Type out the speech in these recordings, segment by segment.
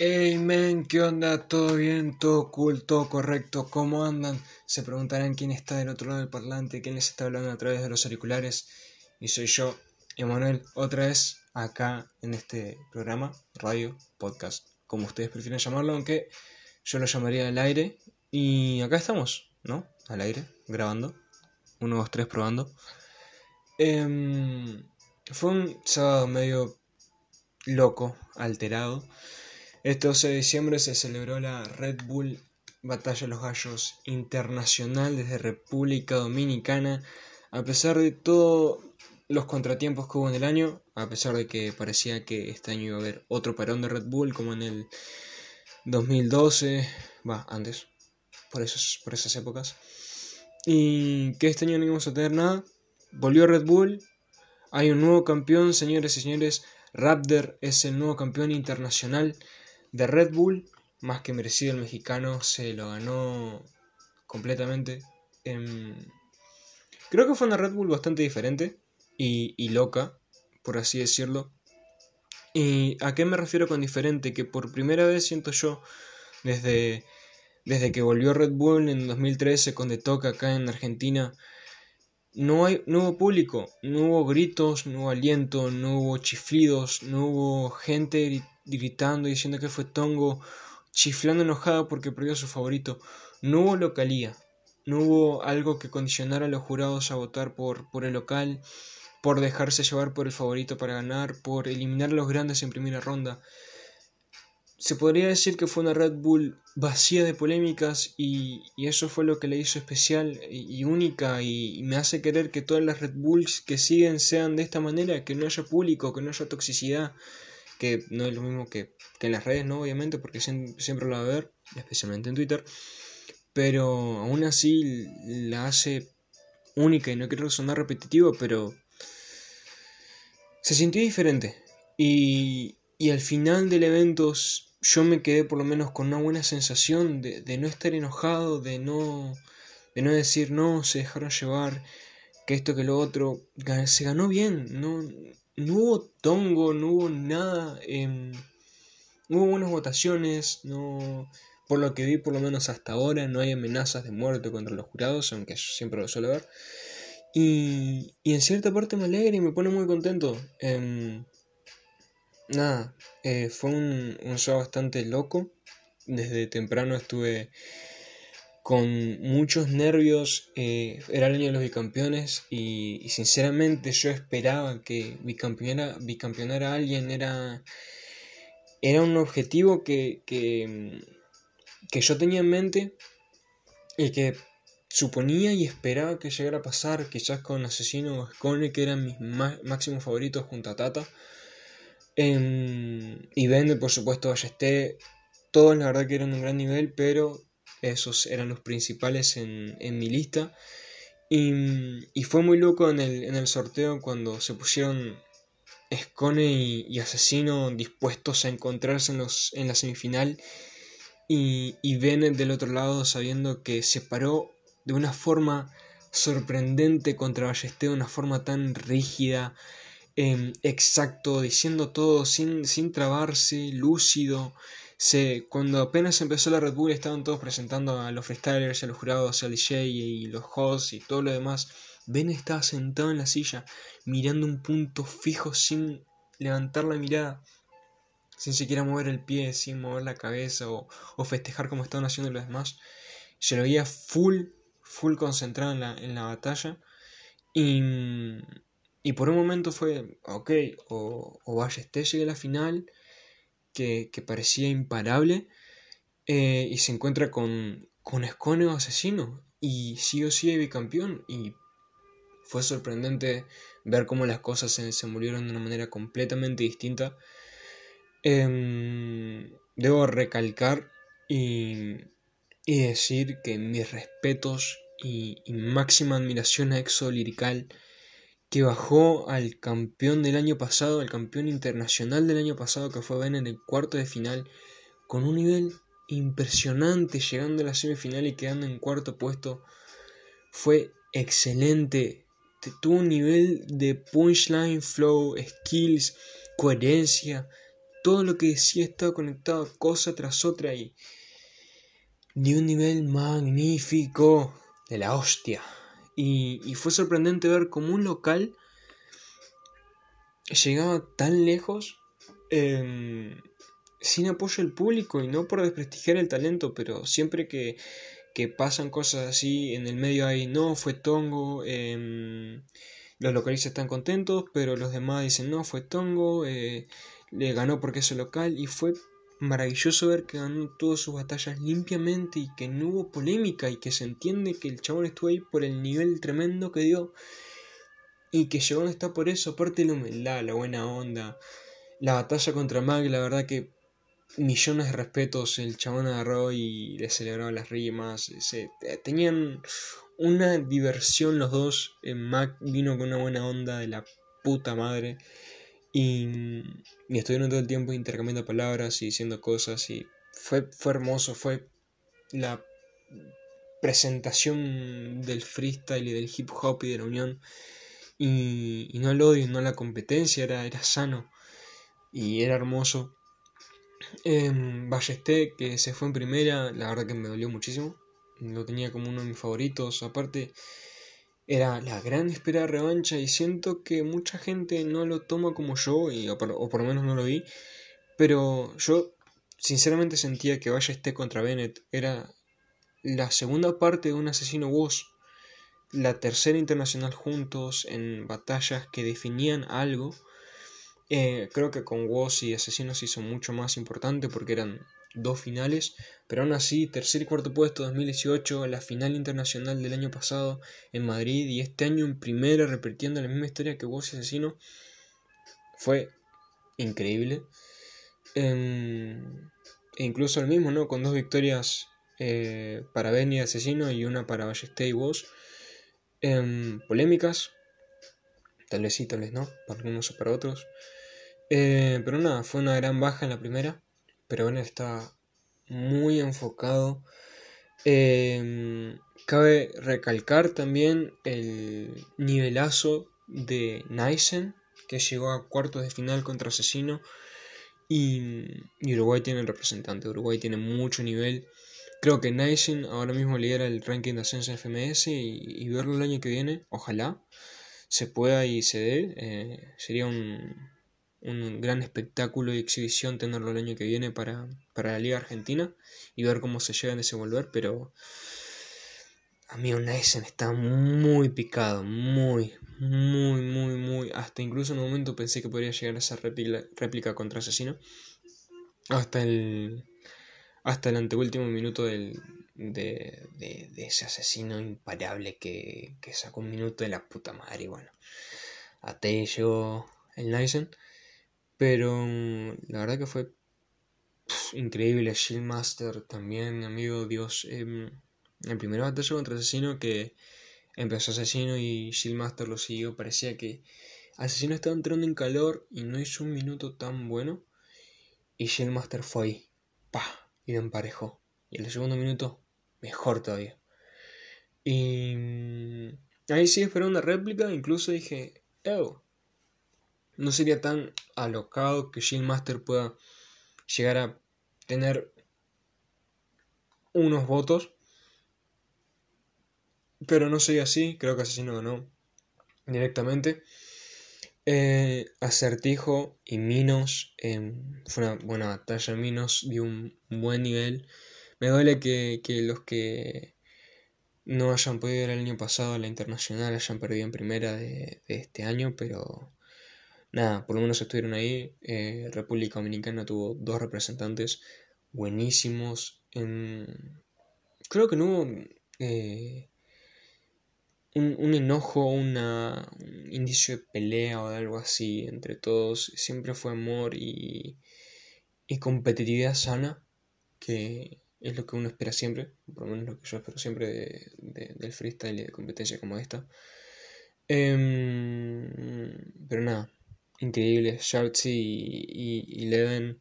Hey men, ¿qué onda? ¿Todo bien? ¿Todo cool? ¿Todo correcto? ¿Cómo andan? Se preguntarán quién está del otro lado del parlante, quién les está hablando a través de los auriculares. Y soy yo, Emanuel, otra vez acá en este programa, radio, podcast, como ustedes prefieren llamarlo, aunque yo lo llamaría al aire. Y acá estamos, ¿no? Al aire, grabando. Uno, dos, tres, probando. Em, fue un sábado medio loco, alterado. Este 12 de diciembre se celebró la Red Bull Batalla de los Gallos Internacional desde República Dominicana. A pesar de todos los contratiempos que hubo en el año, a pesar de que parecía que este año iba a haber otro parón de Red Bull como en el 2012, va, antes, por, esos, por esas épocas. Y que este año no íbamos a tener nada. Volvió Red Bull. Hay un nuevo campeón, señores y señores. Raptor es el nuevo campeón internacional de Red Bull, más que merecido el mexicano, se lo ganó completamente. creo que fue una Red Bull bastante diferente y, loca, por así decirlo. ¿Y a qué me refiero con diferente? Que por primera vez siento yo, desde, desde que volvió Red Bull en 2013 con The Talk acá en Argentina, no, hay, no hubo público, no hubo gritos, no hubo aliento, no hubo chiflidos, no hubo gente gritando, diciendo que fue Tongo, chiflando enojado porque perdió a su favorito. No hubo localía, no hubo algo que condicionara a los jurados a votar por, por el local, por dejarse llevar por el favorito para ganar, por eliminar a los grandes en primera ronda. Se podría decir que fue una Red Bull vacía de polémicas y, eso fue lo que le hizo especial y, única y, me hace querer que todas las Red Bulls que siguen sean de esta manera, que no haya público, que no haya toxicidad, que no es lo mismo que, en las redes, ¿no? Obviamente, porque siempre, lo va a ver, especialmente en Twitter, pero aún así la hace única y no quiero sonar repetitivo, pero se sintió diferente. Y, y al final del evento yo me quedé por lo menos con una buena sensación de, de no estar enojado, de no, de no decir no, se dejaron llevar, que esto, que lo otro, se ganó bien, no, no hubo tongo, no hubo nada, eh, hubo buenas votaciones, no, por lo que vi por lo menos hasta ahora, no hay amenazas de muerte contra los jurados, aunque siempre lo suele ver. Y, y en cierta parte me alegra y me pone muy contento. Em, nada, eh, fue un, un show bastante loco. Desde temprano estuve con muchos nervios. Eh, era el año de los bicampeones y, sinceramente yo esperaba que bicampeonara, bicampeonara a alguien. Era, era un objetivo que, que, que yo tenía en mente y que suponía y esperaba que llegara a pasar, quizás con Asesino o Scone, que eran mis máximos favoritos junto a Tata. Em, y Vende, por supuesto, Ballesté. Todos la verdad que eran un gran nivel, pero esos eran los principales en, mi lista. Y, fue muy loco en el, sorteo cuando se pusieron Escone y, Asesino dispuestos a encontrarse en, los, en la semifinal. Y, y Bennett del otro lado sabiendo que se paró de una forma sorprendente contra Ballester, de una forma tan rígida, em, exacto, diciendo todo sin, sin trabarse, lúcido se, cuando apenas empezó la Red Bull estaban todos presentando a los freestylers, a los jurados, al DJ y los hosts y todo lo demás. Ben estaba sentado en la silla, mirando un punto fijo sin levantar la mirada, sin siquiera mover el pie, sin mover la cabeza o, festejar como estaban haciendo los demás. Se lo veía full, full concentrado en la, en la batalla. Y, y por un momento fue, ok, o, o vaya, este llegue a la final que, parecía imparable eh, y se encuentra con, con Escone asesino y sí o sí bicampeón y fue sorprendente ver cómo las cosas se, se murieron de una manera completamente distinta. Em, debo recalcar y, y, decir que mis respetos y, y máxima admiración a Exo Lirical que bajó al campeón del año pasado, al campeón internacional del año pasado, que fue Ben en el cuarto de final, con un nivel impresionante, llegando a la semifinal y quedando en cuarto puesto. Fue excelente. Tuvo un nivel de punchline, flow, skills, coherencia, todo lo que decía estaba conectado cosa tras otra y de un nivel magnífico de la hostia. Y, fue sorprendente ver cómo un local llegaba tan lejos em, sin apoyo del público y no por desprestigiar el talento, pero siempre que, que pasan cosas así en el medio ahí, no, fue Tongo, em, los localistas están contentos, pero los demás dicen, no, fue Tongo, eh, le ganó porque es el local y fue maravilloso ver que ganó todas sus batallas limpiamente y que no hubo polémica y que se entiende que el chabón estuvo ahí por el nivel tremendo que dio y que llegó donde está por eso, aparte la humildad, la buena onda, la batalla contra Mag, la verdad que millones de respetos, el chabón agarró y le celebraba las rimas, se, tenían una diversión los dos, Mac vino con una buena onda de la puta madre y, y estuvieron todo el tiempo intercambiando palabras y diciendo cosas y fue, fue hermoso, fue la presentación del freestyle y del hip hop y de la unión y, no el odio, no la competencia, era, era sano y era hermoso. Eh, Ballesté, que se fue en primera, la verdad que me dolió muchísimo. Lo tenía como uno de mis favoritos. Aparte, era la gran esperada revancha y siento que mucha gente no lo toma como yo, y, o, por, lo menos no lo vi. Pero yo sinceramente sentía que Ballesté contra Bennett era la segunda parte de un asesino Woz la tercera internacional juntos en batallas que definían algo. Eh, creo que con Woz y Asesinos hizo mucho más importante porque eran dos finales, pero aún así, tercer y cuarto puesto 2018, la final internacional del año pasado en Madrid y este año en primera repitiendo la misma historia que Woz y Asesino, fue increíble. Em, e incluso el mismo, ¿no? Con dos victorias eh, para Benny y Asesino y una para Ballesté y Woz. Em, polémicas, tal vez sí, tal vez no, para algunos o para otros. Eh, pero nada, fue una gran baja en la primera, pero bueno, está muy enfocado. Em, cabe recalcar también el nivelazo de Nysen, que llegó a cuartos de final contra Asesino. Y, y Uruguay tiene el representante. Uruguay tiene mucho nivel. Creo que Nysin ahora mismo lidera el ranking de ascenso en FMS y, verlo el año que viene, ojalá se pueda y se dé. Eh, sería un, un, gran espectáculo y exhibición tenerlo el año que viene para, para la Liga Argentina y ver cómo se llega a desenvolver, pero amigo Nysen está muy picado, muy, muy, muy, muy. Hasta incluso en un momento pensé que podría llegar a esa réplica, réplica contra Asesino. Hasta el hasta el anteúltimo minuto del, de, de, ese asesino imparable que, que, sacó un minuto de la puta madre. Y bueno, hasta ahí llegó el Nysen. Pero mm, la verdad que fue increíble. Shieldmaster también, amigo, Dios. Eh, el primer batalla contra Asesino que empezó Asesino y Shieldmaster lo siguió. Parecía que Asesino estaba entrando en calor y no hizo un minuto tan bueno. Y Shieldmaster fue ahí. ¡Pah! y lo emparejó. Y en el segundo minuto, mejor todavía. Y mm, ahí sí esperé una réplica, incluso dije, oh, no sería tan alocado que Shield Master pueda llegar a tener unos votos. Pero no sería así, creo que Asesino ganó directamente. Eh, Acertijo y Minos, em, fue una buena batalla. Minos dio un buen nivel. Me duele que, los que no hayan podido ir el año pasado a la internacional hayan perdido en primera de, este año, pero nada, por lo menos estuvieron ahí. Eh, República Dominicana tuvo dos representantes buenísimos. creo que no hubo eh, un, enojo, una, un indicio de pelea o de algo así entre todos. Siempre fue amor y, y competitividad sana, que es lo que uno espera siempre, por lo menos lo que yo espero siempre de, del freestyle y de competencia como esta. Em, pero nada, increíble. Shartsy y, y, Leven.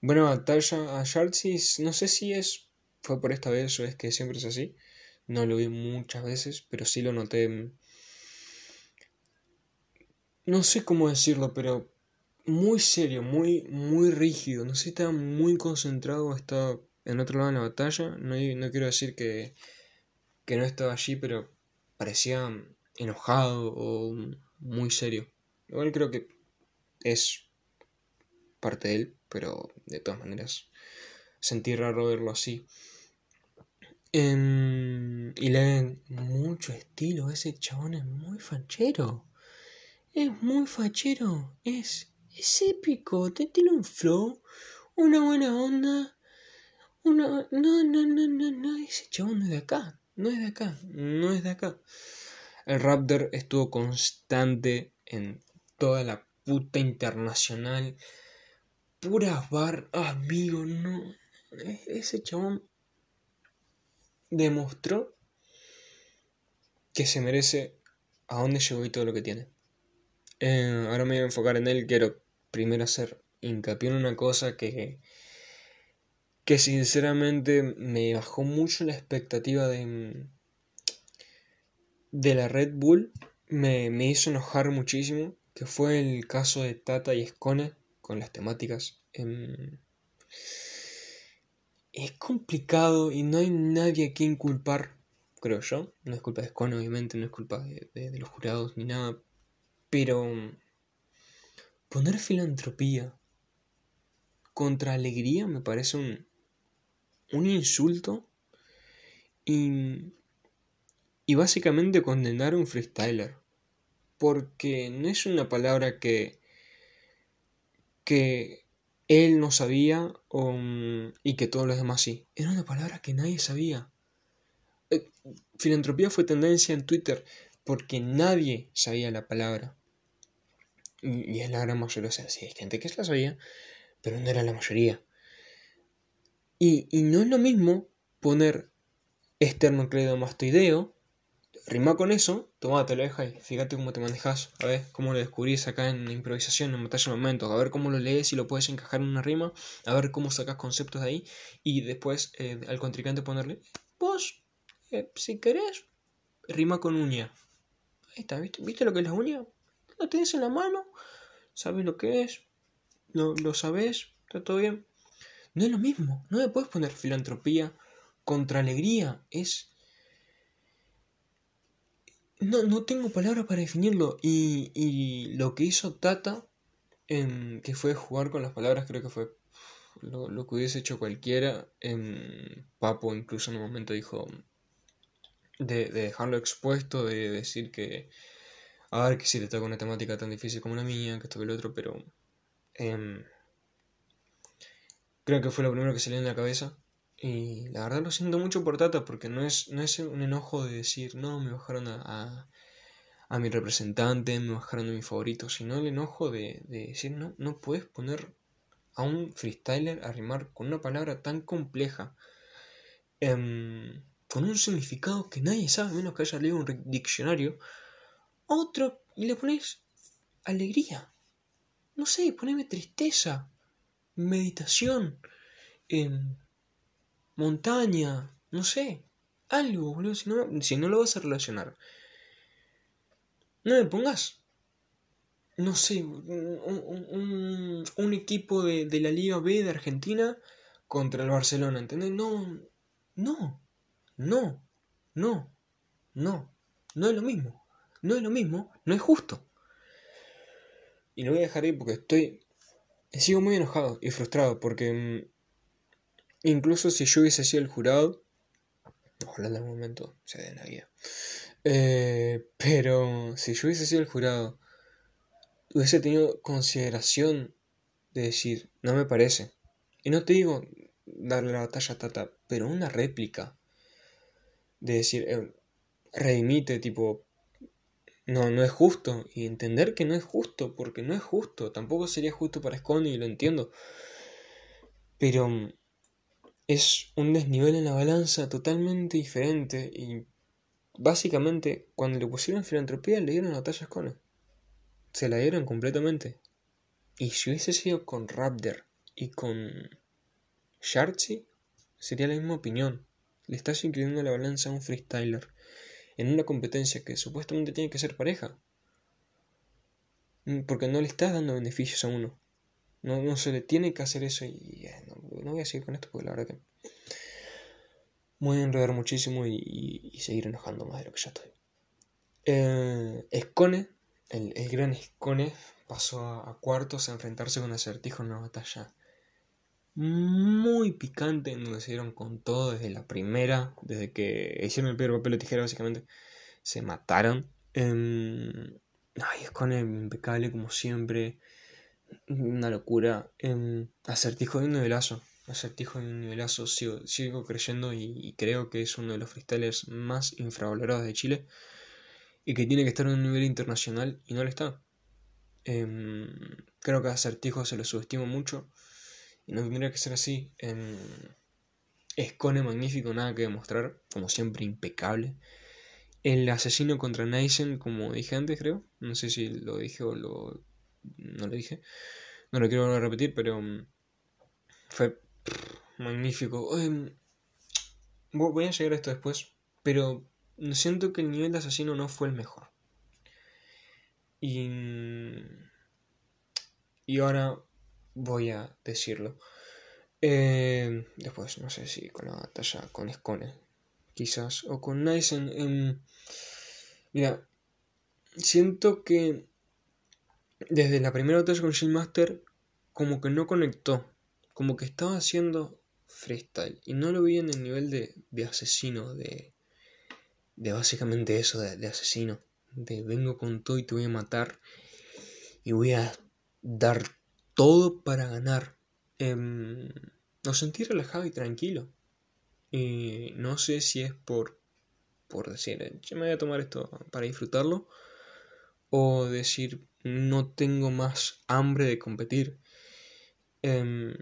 Buena batalla a Shartsy. No sé si es fue por esta vez o es que siempre es así. No lo vi muchas veces, pero sí lo noté. No sé cómo decirlo, pero muy serio, muy, muy rígido. No sé si estaba muy concentrado, estaba en otro lado de la batalla. No, no quiero decir que, que no estaba allí, pero parecía enojado o muy serio. Igual creo que es parte de él, pero de todas maneras sentí raro verlo así. y le mucho estilo, ese chabón es muy fachero. Es muy fachero, es, es épico, tiene un flow, una buena onda. Una, no, no, no, no, no, ese chabón no es de acá, no es de acá, no es de acá. El Raptor estuvo constante en toda la puta internacional. Puras bar, amigo, no. E-, ese chabón demostró que se merece a dónde llegó y todo lo que tiene. Eh, ahora me voy a enfocar en él. Quiero primero hacer hincapié en una cosa que, que sinceramente me bajó mucho la expectativa de, de la Red Bull. Me, me hizo enojar muchísimo. Que fue el caso de Tata y Scone con las temáticas. Em, es complicado y no hay nadie a quien culpar, creo yo. No es culpa de Scone, obviamente, no es culpa de, los jurados ni nada. Pero poner filantropía contra alegría me parece un, un insulto y, y básicamente condenar a un freestyler. Porque no es una palabra que, que él no sabía um, y que todos los demás sí. Era una palabra que nadie sabía. Eh, filantropía fue tendencia en Twitter porque nadie sabía la palabra. Y, es la gran mayoría. O sea, sí, hay gente que la sabía, pero no era la mayoría. Y, y no es lo mismo poner esternocleidomastoideo rima con eso, toma, te lo deja y fíjate cómo te manejas, a ver cómo lo descubrís acá en improvisación, en batalla de momentos, a ver cómo lo lees y lo puedes encajar en una rima, a ver cómo sacas conceptos de ahí y después eh, al contrincante ponerle, vos, eh, si querés, rima con uña. Ahí está, ¿viste? ¿Viste lo que es la uña? Lo tienes en la mano, sabes lo que es, lo, lo sabes, está todo bien. No es lo mismo, no me puedes poner filantropía contra alegría, es no, no tengo palabras para definirlo. Y, y lo que hizo Tata, en, que fue jugar con las palabras, creo que fue lo, lo que hubiese hecho cualquiera. En Papo incluso en un momento dijo de, de dejarlo expuesto, de decir que, a ver, que si le toca una temática tan difícil como la mía, que esto que el otro, pero... Em, creo que fue lo primero que le en la cabeza. Y la verdad lo siento mucho por Tata porque no es, no es un enojo de decir, no, me bajaron a, a, mi representante, me bajaron a mi favorito, sino el enojo de, decir, no, no puedes poner a un freestyler a rimar con una palabra tan compleja, em, con un significado que nadie sabe, menos que haya leído un diccionario, otro y le pones alegría. No sé, poneme tristeza, meditación. Eh, montaña, no sé, algo, boludo, si no, si no lo vas a relacionar. No me pongas, no sé, un, un, equipo de, de, la Liga B de Argentina contra el Barcelona, ¿entendés? No, no, no, no, no, no es lo mismo, no es lo mismo, no es justo. Y lo voy a dejar ahí porque estoy, sigo muy enojado y frustrado porque mm, Incluso si yo hubiese sido el jurado, ojalá en algún momento se den la vida. Eh, pero si yo hubiese sido el jurado, hubiese tenido consideración de decir, no me parece. Y no te digo darle la batalla a Tata, pero una réplica. De decir, eh, redimite, tipo, no, no es justo. Y entender que no es justo, porque no es justo. Tampoco sería justo para Scone y lo entiendo. Pero es un desnivel en la balanza totalmente diferente y básicamente cuando le pusieron filantropía le dieron la batalla con Se la dieron completamente. Y si hubiese sido con Raptor y con Sharchi, sería la misma opinión. Le estás incluyendo la balanza a un freestyler en una competencia que supuestamente tiene que ser pareja. Mm, porque no le estás dando beneficios a uno. No, no se le tiene que hacer eso y no, voy a seguir con esto porque la verdad que voy a enredar muchísimo y, seguir enojando más de lo que ya estoy. Eh, Escone, el, gran Escone, pasó a, cuartos a enfrentarse con Acertijo en una batalla muy picante en donde se dieron con todo desde la primera, desde que hicieron el primer papel de tijera básicamente, se mataron. Eh, Ay, con impecable como siempre. Una locura. Eh, acertijo de un nivelazo. Acertijo de un nivelazo. Sigo, sigo creyendo y, creo que es uno de los freestylers más infravalorados de Chile. Y que tiene que estar en un nivel internacional y no lo está. Em, creo que Acertijo se lo subestimo mucho. Y no tendría que ser así. Eh, Escone magnífico, nada que demostrar. Como siempre, impecable. El asesino contra Neisen, como dije antes, creo. No sé si lo dije o lo. No lo dije. No lo quiero repetir, pero. Mm, fue magnífico. voy a llegar a esto después. Pero siento que el nivel de asesino no fue el mejor. Y. Y ahora voy a decirlo. Eh, después, no sé si con la batalla con Scone quizás, o con Nice en, Mira, siento que desde la primera batalla con Shield Master, como que no conectó, como que estaba haciendo freestyle, y no lo vi en el nivel de, de asesino, de, de básicamente eso, de, asesino, de vengo con todo y te voy a matar, y voy a dar todo para ganar. Eh, lo sentí relajado y tranquilo. Y no sé si es por, por decir, yo me voy a tomar esto para disfrutarlo. O decir, no tengo más hambre de competir. Em,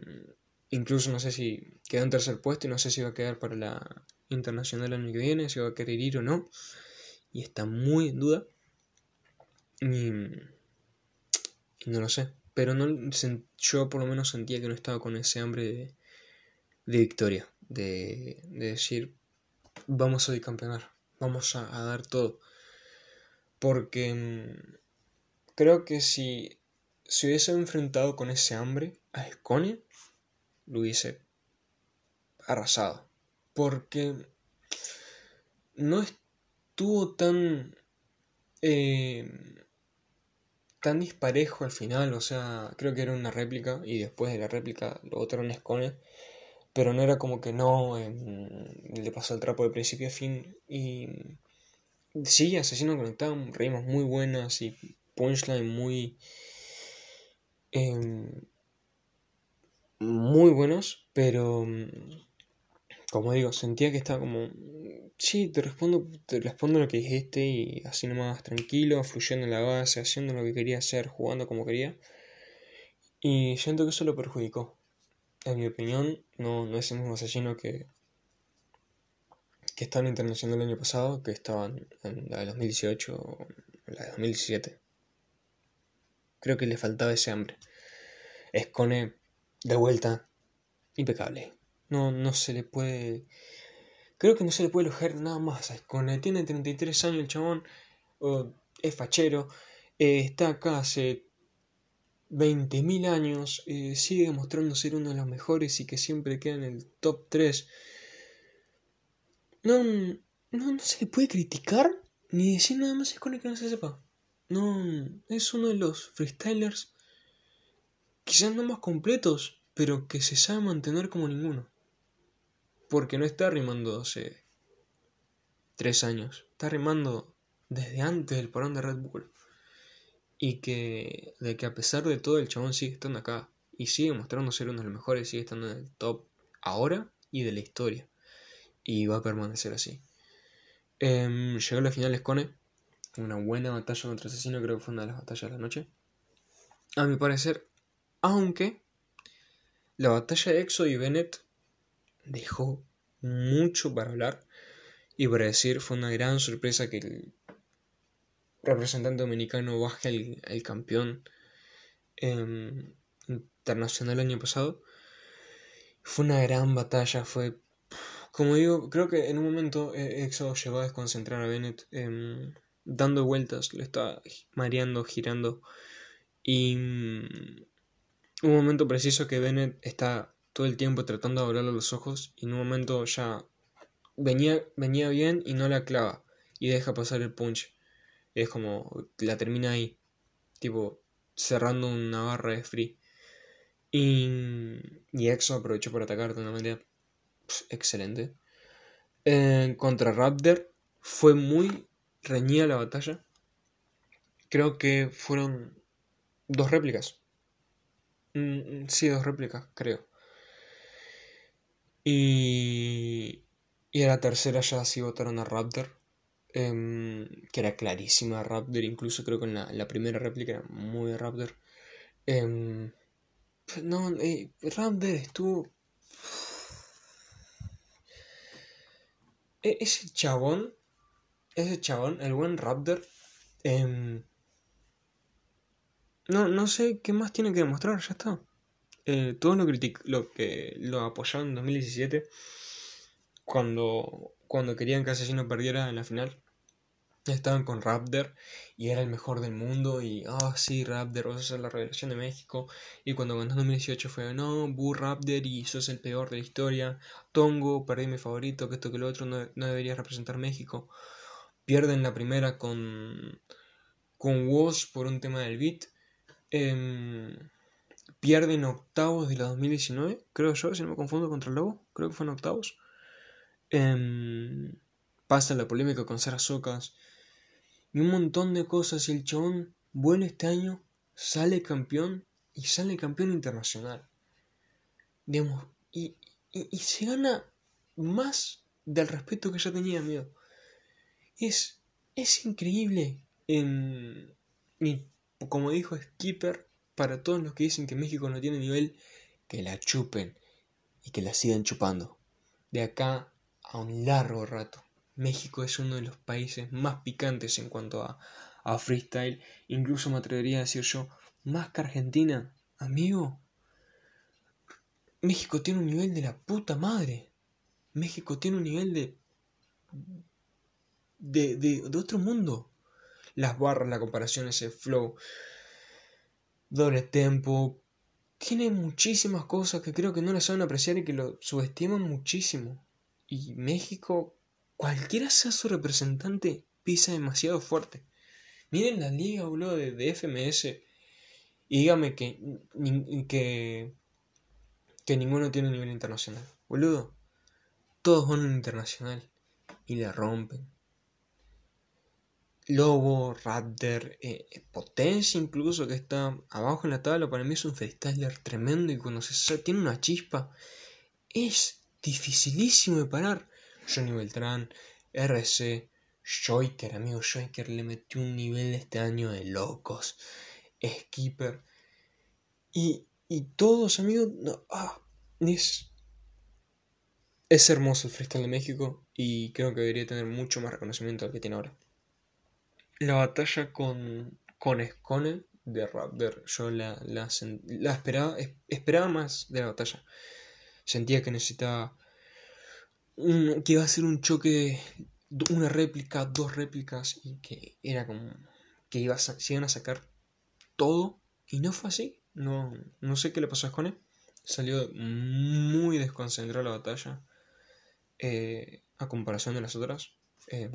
incluso no sé si quedó en tercer puesto y no sé si va a quedar para la internacional el año que viene, si va a querer ir o no. Y está muy en duda. Y, no lo sé. Pero no, yo por lo menos sentía que no estaba con ese hambre de victoria de, decir, vamos a bicampeonar, vamos a, dar todo. Porque mm, creo que si se hubiese enfrentado con ese hambre a Escone, lo hubiese arrasado. Porque no estuvo tan... Eh, tan disparejo al final, o sea, creo que era una réplica y después de la réplica lo otro era un pero no era como que no, le pasó el trapo de principio a fin. Y sí, Asesino Conectado, reímos muy buenas y punchline muy... Em, muy buenos, pero como digo, sentía que estaba como, sí, te respondo, te respondo lo que dijiste y así nomás tranquilo, fluyendo en la base, haciendo lo que quería hacer, jugando como quería. Y siento que eso lo perjudicó en mi opinión, no, no es el mismo asesino que, que estaba en Internacional el año pasado, que estaban en la de 2018 o la de 2017. Creo que le faltaba ese hambre. Escone de vuelta, impecable. No, no se le puede. Creo que no se le puede elogiar nada más a Escone. Tiene 33 años el chabón, es fachero, eh, está acá hace 20.000 años, eh, sigue demostrando ser uno de los mejores y que siempre queda en el top 3. No, no, no se le puede criticar ni decir nada más es con el que no se sepa. No, es uno de los freestylers quizás no más completos, pero que se sabe mantener como ninguno. Porque no está rimando hace 3 años, está rimando desde antes del parón de Red Bull y que de que a pesar de todo el chabón sigue estando acá y sigue mostrando ser uno de los mejores, sigue estando en el top ahora y de la historia y va a permanecer así. Em, llegó a la final Scone, una buena batalla contra Asesino, creo que fue una de las batallas de la noche. A mi parecer, aunque la batalla de Exo y Bennett dejó mucho para hablar y para decir fue una gran sorpresa que el representante dominicano baje el, campeón em, internacional el año pasado. Fue una gran batalla, fue... Como digo, creo que en un momento eh, Exo llegó a desconcentrar a Bennett em, dando vueltas, le estaba mareando, girando Y mm, un momento preciso que Bennett está todo el tiempo tratando de abrirle los ojos y en un momento ya venía, venía bien y no la clava y deja pasar el punch. Es como la termina ahí, tipo cerrando una barra de free. Y, y Exo aprovechó para atacar de una manera excelente. contra Raptor fue muy reñida la batalla. Creo que fueron dos réplicas. Mm, sí, dos réplicas, creo. Y, y a la tercera ya sí votaron a Raptor. Em, que era clarísima Raptor. Incluso creo que en la, primera réplica era muy Raptor. Em, no, eh, Raptor estuvo. E, ese chabón. Ese chabón, el buen Raptor. Em, no, no sé qué más tiene que demostrar, ya está. Eh, todos lo, lo que lo apoyaron en 2017 cuando, cuando querían que Asesino perdiera en la final. Estaban con Raptor y era el mejor del mundo y, ah, sí, Raptor, a ser la revelación de México. Y cuando ganó en 2018 fue, no, Bu Raptor y sos el peor de la historia. Tongo, perdí mi favorito, que esto que lo otro no, no debería representar México. Pierden la primera con, con Woz por un tema del beat. Eh, pierden octavos de la 2019, creo yo, si no me confundo contra el Lobo, creo que fue en octavos. Em, pasa la polémica con Socas y un montón de cosas. Y el chabón vuelve este año, sale campeón y sale campeón internacional. Digamos, y, y, se gana más del respeto que ya tenía, amigo. Es, es increíble. En, como dijo Skipper, para todos los que dicen que México no tiene nivel, que la chupen y que la sigan chupando. De acá a un largo rato. México es uno de los países más picantes en cuanto a, a freestyle. Incluso me atrevería a decir yo, más que Argentina, amigo. México tiene un nivel de la puta madre. México tiene un nivel de, de, de, de otro mundo. Las barras, la comparación, ese flow doble tempo. Tiene muchísimas cosas que creo que no le saben apreciar y que lo subestiman muchísimo. Y México, cualquiera sea su representante, pisa demasiado fuerte. Miren la liga, boludo, de, FMS. Y dígame que, que, ninguno tiene nivel internacional. Boludo, todos van a un internacional y le rompen. Lobo, Raptor, eh, Potencia incluso que está abajo en la tabla, para mí es un freestyler tremendo y cuando se tiene una chispa es dificilísimo de parar. Johnny Beltrán, RC, Joiker, amigo Joiker le metió un nivel este año de locos. Skipper. Y, y todos, amigos, ah, es, es hermoso el freestyle de México y creo que debería tener mucho más reconocimiento del que tiene ahora. La batalla con, con Scone de Raptor, yo la, la, esperaba, esperaba más de la batalla. Sentía que necesitaba. Que iba a ser un choque, una réplica, dos réplicas, y que era como. que iba a, se iban a sacar todo, y no fue así. No, no sé qué le pasó a Scone. Salió muy desconcentrada la batalla. Eh, a comparación de las otras. Eh,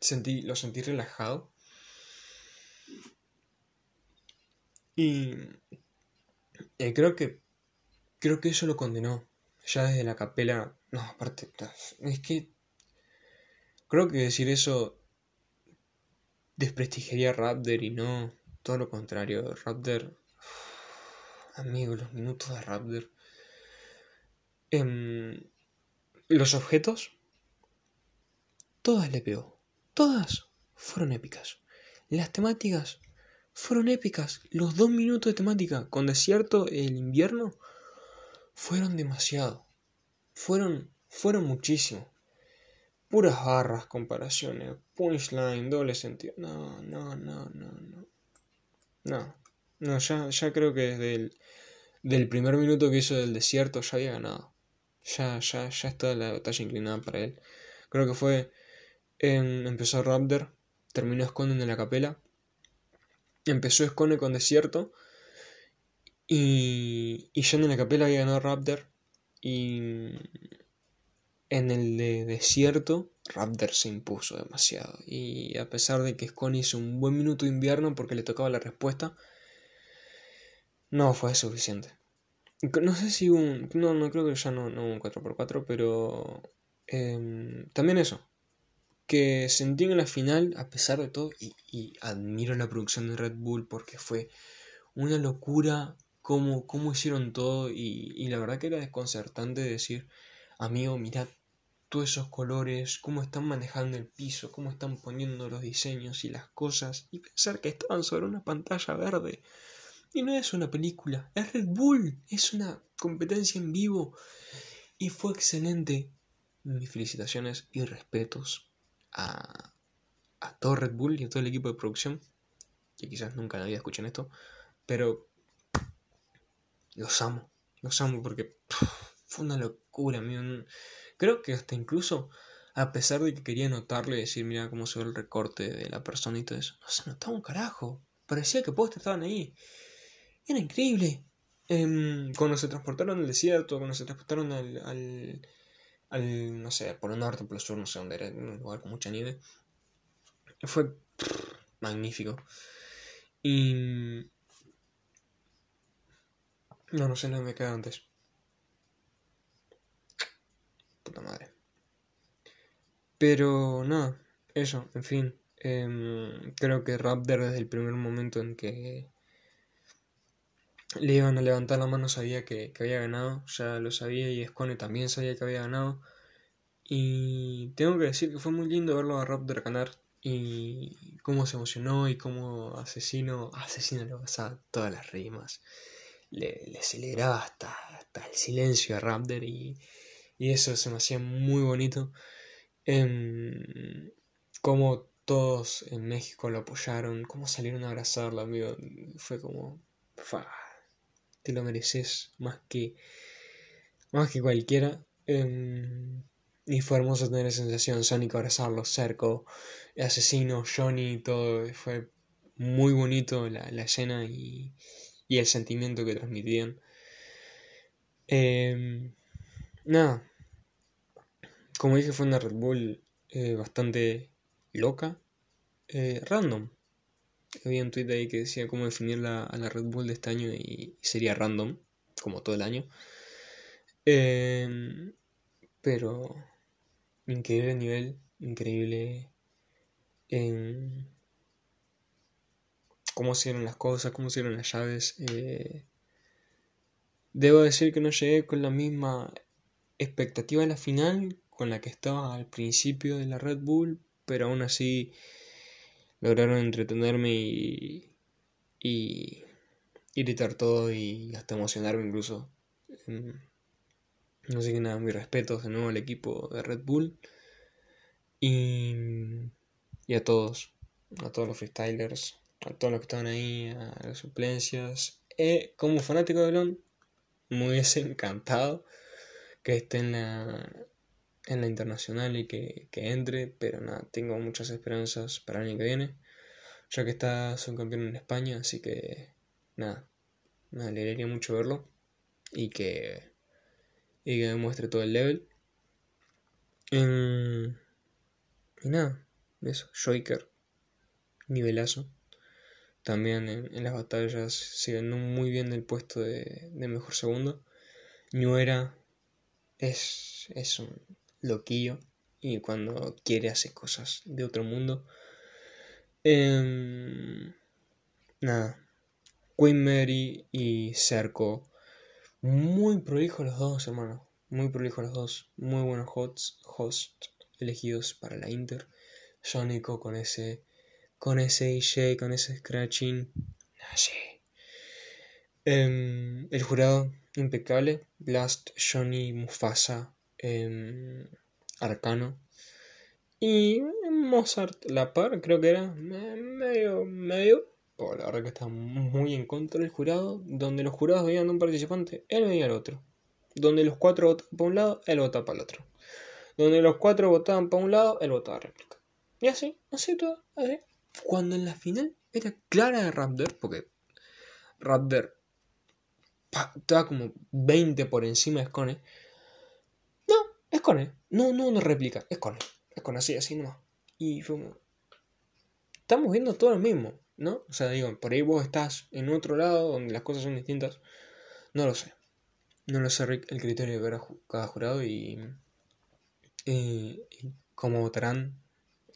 sentí, lo sentí relajado. Y eh, creo que creo que eso lo condenó. Ya desde la capela. No, aparte. Es que. Creo que decir eso. desprestigiaría a Raptor y no. Todo lo contrario. Raptor. amigo, los minutos de Raptor. Em, los objetos. Todas le pegó. Todas fueron épicas. Las temáticas fueron épicas. Los dos minutos de temática con desierto el invierno fueron demasiado. Fueron, fueron muchísimo. Puras barras, comparaciones, punchline, doble sentido. No, no, no, no, no. No, no, ya, ya creo que desde el del primer minuto que hizo del desierto ya había ganado. Ya, ya, ya está la batalla inclinada para él. Creo que fue empezó Raptor, terminó esconden en la capela. empezó Scone con Desierto. Y, y en la Capela había ganado Raptor. Y en el de Desierto, Raptor se impuso demasiado. Y a pesar de que Scone hizo un buen minuto de invierno porque le tocaba la respuesta, no fue suficiente. No sé si un. No, no creo que ya no, no un 4x4, pero. Em, también eso. Que sentí en la final, a pesar de todo, y, admiro la producción de Red Bull porque fue una locura cómo, cómo hicieron todo. Y, y la verdad que era desconcertante decir, amigo, mirad todos esos colores, cómo están manejando el piso, cómo están poniendo los diseños y las cosas, y pensar que estaban sobre una pantalla verde. Y no es una película, es Red Bull, es una competencia en vivo. Y fue excelente. Mis felicitaciones y respetos a, a todo Red Bull y a todo el equipo de producción. Que quizás nunca en la vida escuchen esto. Pero los amo. Los amo porque fue una locura. Creo que hasta incluso, a pesar de que quería notarle y decir, mira cómo se ve el recorte de la persona y todo eso, no se notaba un carajo. Parecía que postes estaban ahí. Era increíble. Em, cuando se transportaron al desierto, cuando se transportaron al, al, al, no sé, por el norte, por el sur, no sé dónde era, un lugar con mucha nieve, fue magnífico. Y... No, no sé, no me quedado antes. Puta madre. Pero nada, eso, en fin. Em, creo que Raptor desde el primer momento en que le iban a levantar la mano, sabía que, había ganado, ya lo sabía y Scone también sabía que había ganado. Y tengo que decir que fue muy lindo verlo a Raptor ganar y cómo se emocionó y cómo Asesino, Asesino le pasaba todas las rimas, le, le aceleraba hasta, hasta el silencio a Raptor y, y eso se me hacía muy bonito. Em, cómo todos en México lo apoyaron, cómo salieron a abrazarlo, amigo, fue como te lo mereces más que, más que cualquiera. Em, y fue hermoso tener esa sensación, Sonic abrazarlo, Cerco, Asesino, Johnny, todo. Fue muy bonito la, escena y, y, el sentimiento que transmitían. Em, nada, como dije, fue una Red Bull eh, bastante loca, eh, random había un tweet ahí que decía cómo definir la, a la Red Bull de este año y, sería random, como todo el año. Em, pero increíble nivel, increíble cómo se las cosas, cómo se las llaves. Eh, debo decir que no llegué con la misma expectativa a la final con la que estaba al principio de la Red Bull, pero aún así lograron entretenerme y, y gritar todo y hasta emocionarme incluso. No sé qué nada, mis respetos de nuevo al equipo de Red Bull y, y a todos, a todos los freestylers, a todos los que estaban ahí, a las suplencias. Eh, como fanático de Blon, me hubiese encantado que esté en la, en la internacional y que, entre, pero nada, tengo muchas esperanzas para el año que viene, ya que está campeón en España, así que nada, me alegraría mucho verlo y que, y que demuestre todo el level. y nada, eso, Joiker, nivelazo. También en, las batallas se ganó muy bien el puesto de, de mejor segundo. Nuera es, es un loquillo y cuando quiere hacer cosas de otro mundo. Em, nada. Queen Mary y Cerco. Muy prolijo los dos, hermano. Muy prolijo los dos. Muy buenos hosts, host elegidos para la Inter. Sonico con ese. Con ese IJ, con ese scratching. Em, el jurado impecable. Blast, Johnny, Mufasa, Em, Arcano. Y Mozart La Par, creo que era medio, medio. La verdad que está muy en contra del jurado. Donde los jurados veían a un participante, él veía al otro. Donde los cuatro votaban para un lado, él votaba para el otro. Donde los cuatro votaban para un lado, él votaba réplica. Y así, así todo, así. Cuando en la final era clara de Raptor, porque Raptor estaba como 20 por encima de Scone. No, Scone. No, no, no replica. Scone. Scone así, así nomás. Y fue como... Estamos viendo todo lo mismo, ¿no? O sea, digo, por ahí vos estás en otro lado donde las cosas son distintas. No lo sé. No lo sé el criterio de cada jurado y, y, cómo votarán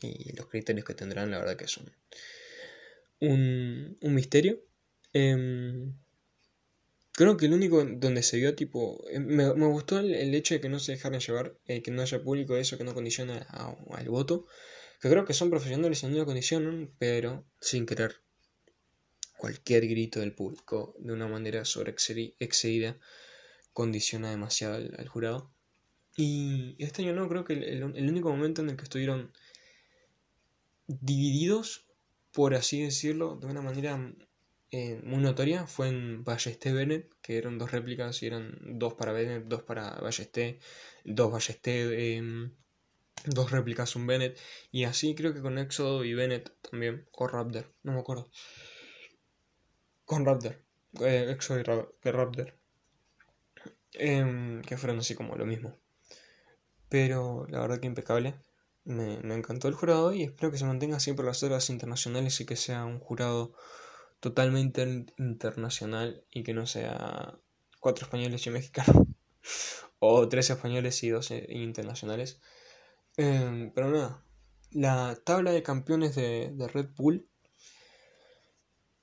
y los criterios que tendrán, la verdad que son un, un misterio. Eh, Creo que el único donde se vio tipo... Eh, me, gustó el, hecho de que no se dejaran llevar, eh, que no haya público, eso que no condiciona al voto. Que creo que son profesionales y no lo condicionan, pero sin querer. Cualquier grito del público de una manera sobre excedida condiciona demasiado al, jurado. Y este año no, creo que el, el único momento en el que estuvieron divididos, por así decirlo, de una manera eh, muy notoria fue en Ballesté Bennett, que eran dos réplicas y eran dos para Bennett, dos para Ballesté, dos Ballesté, em, dos réplicas, un Bennett, y así creo que con Éxodo y Bennett también, o Raptor, no me acuerdo. Con Raptor, eh, y Raptor, em, que fueron así como lo mismo. Pero la verdad que impecable. Me, encantó el jurado y espero que se mantenga siempre las horas internacionales y que sea un jurado totalmente internacional y que no sea cuatro españoles y un mexicano. o tres españoles y dos eh, internacionales. Em, pero nada, la tabla de campeones de, Red Bull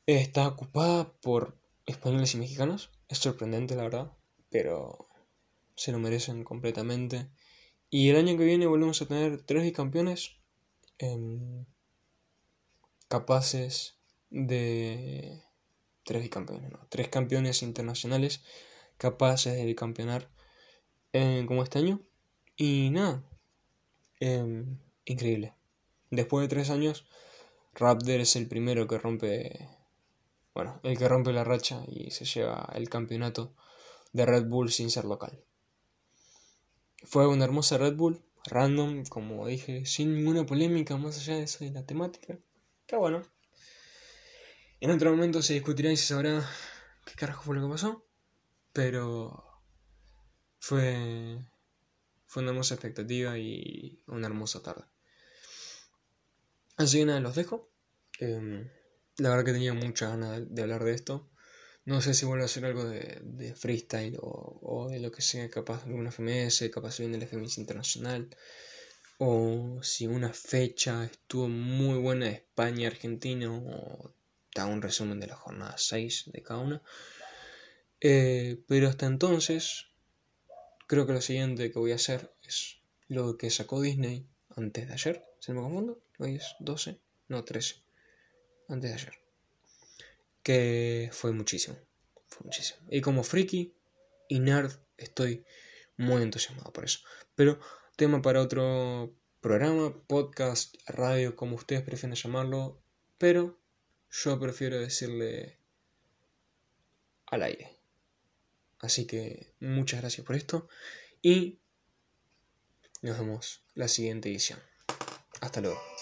está ocupada por españoles y mexicanos. Es sorprendente, la verdad, pero se lo merecen completamente. Y el año que viene volvemos a tener tres campeones em, capaces de tres campeones, tres campeones internacionales capaces de campeonar eh, como este año. Y nada, em, increíble. Después de tres años, Raptor es el primero que rompe, bueno, el que rompe la racha y se lleva el campeonato de Red Bull sin ser local. Fue una hermosa Red Bull, random, como dije, sin ninguna polémica más allá de eso de la temática. Qué bueno. En otro momento se discutirá y se sabrá qué carajo fue lo que pasó. Pero fue, fue una hermosa expectativa y una hermosa tarde. Así que nada, los dejo. Em, la verdad que tenía muchas ganas de, hablar de esto. No sé si vuelvo a hacer algo de, freestyle o, de lo que sea, capaz alguna FMS, capaz bien del FMS internacional. O si una fecha estuvo muy buena de España, Argentina o da un resumen de la jornada 6 de cada una. Eh, pero hasta entonces, creo que lo siguiente que voy a hacer es lo que sacó Disney antes de ayer. ¿Se me confundo? Hoy es 12, no 13. Antes de ayer. Que fue muchísimo. Fue muchísimo. Y como friki y nerd, estoy muy entusiasmado por eso. Pero tema para otro programa, podcast, radio, como ustedes prefieren llamarlo. Pero yo prefiero decirle al aire. Así que muchas gracias por esto y nos vemos la siguiente edición. Hasta luego.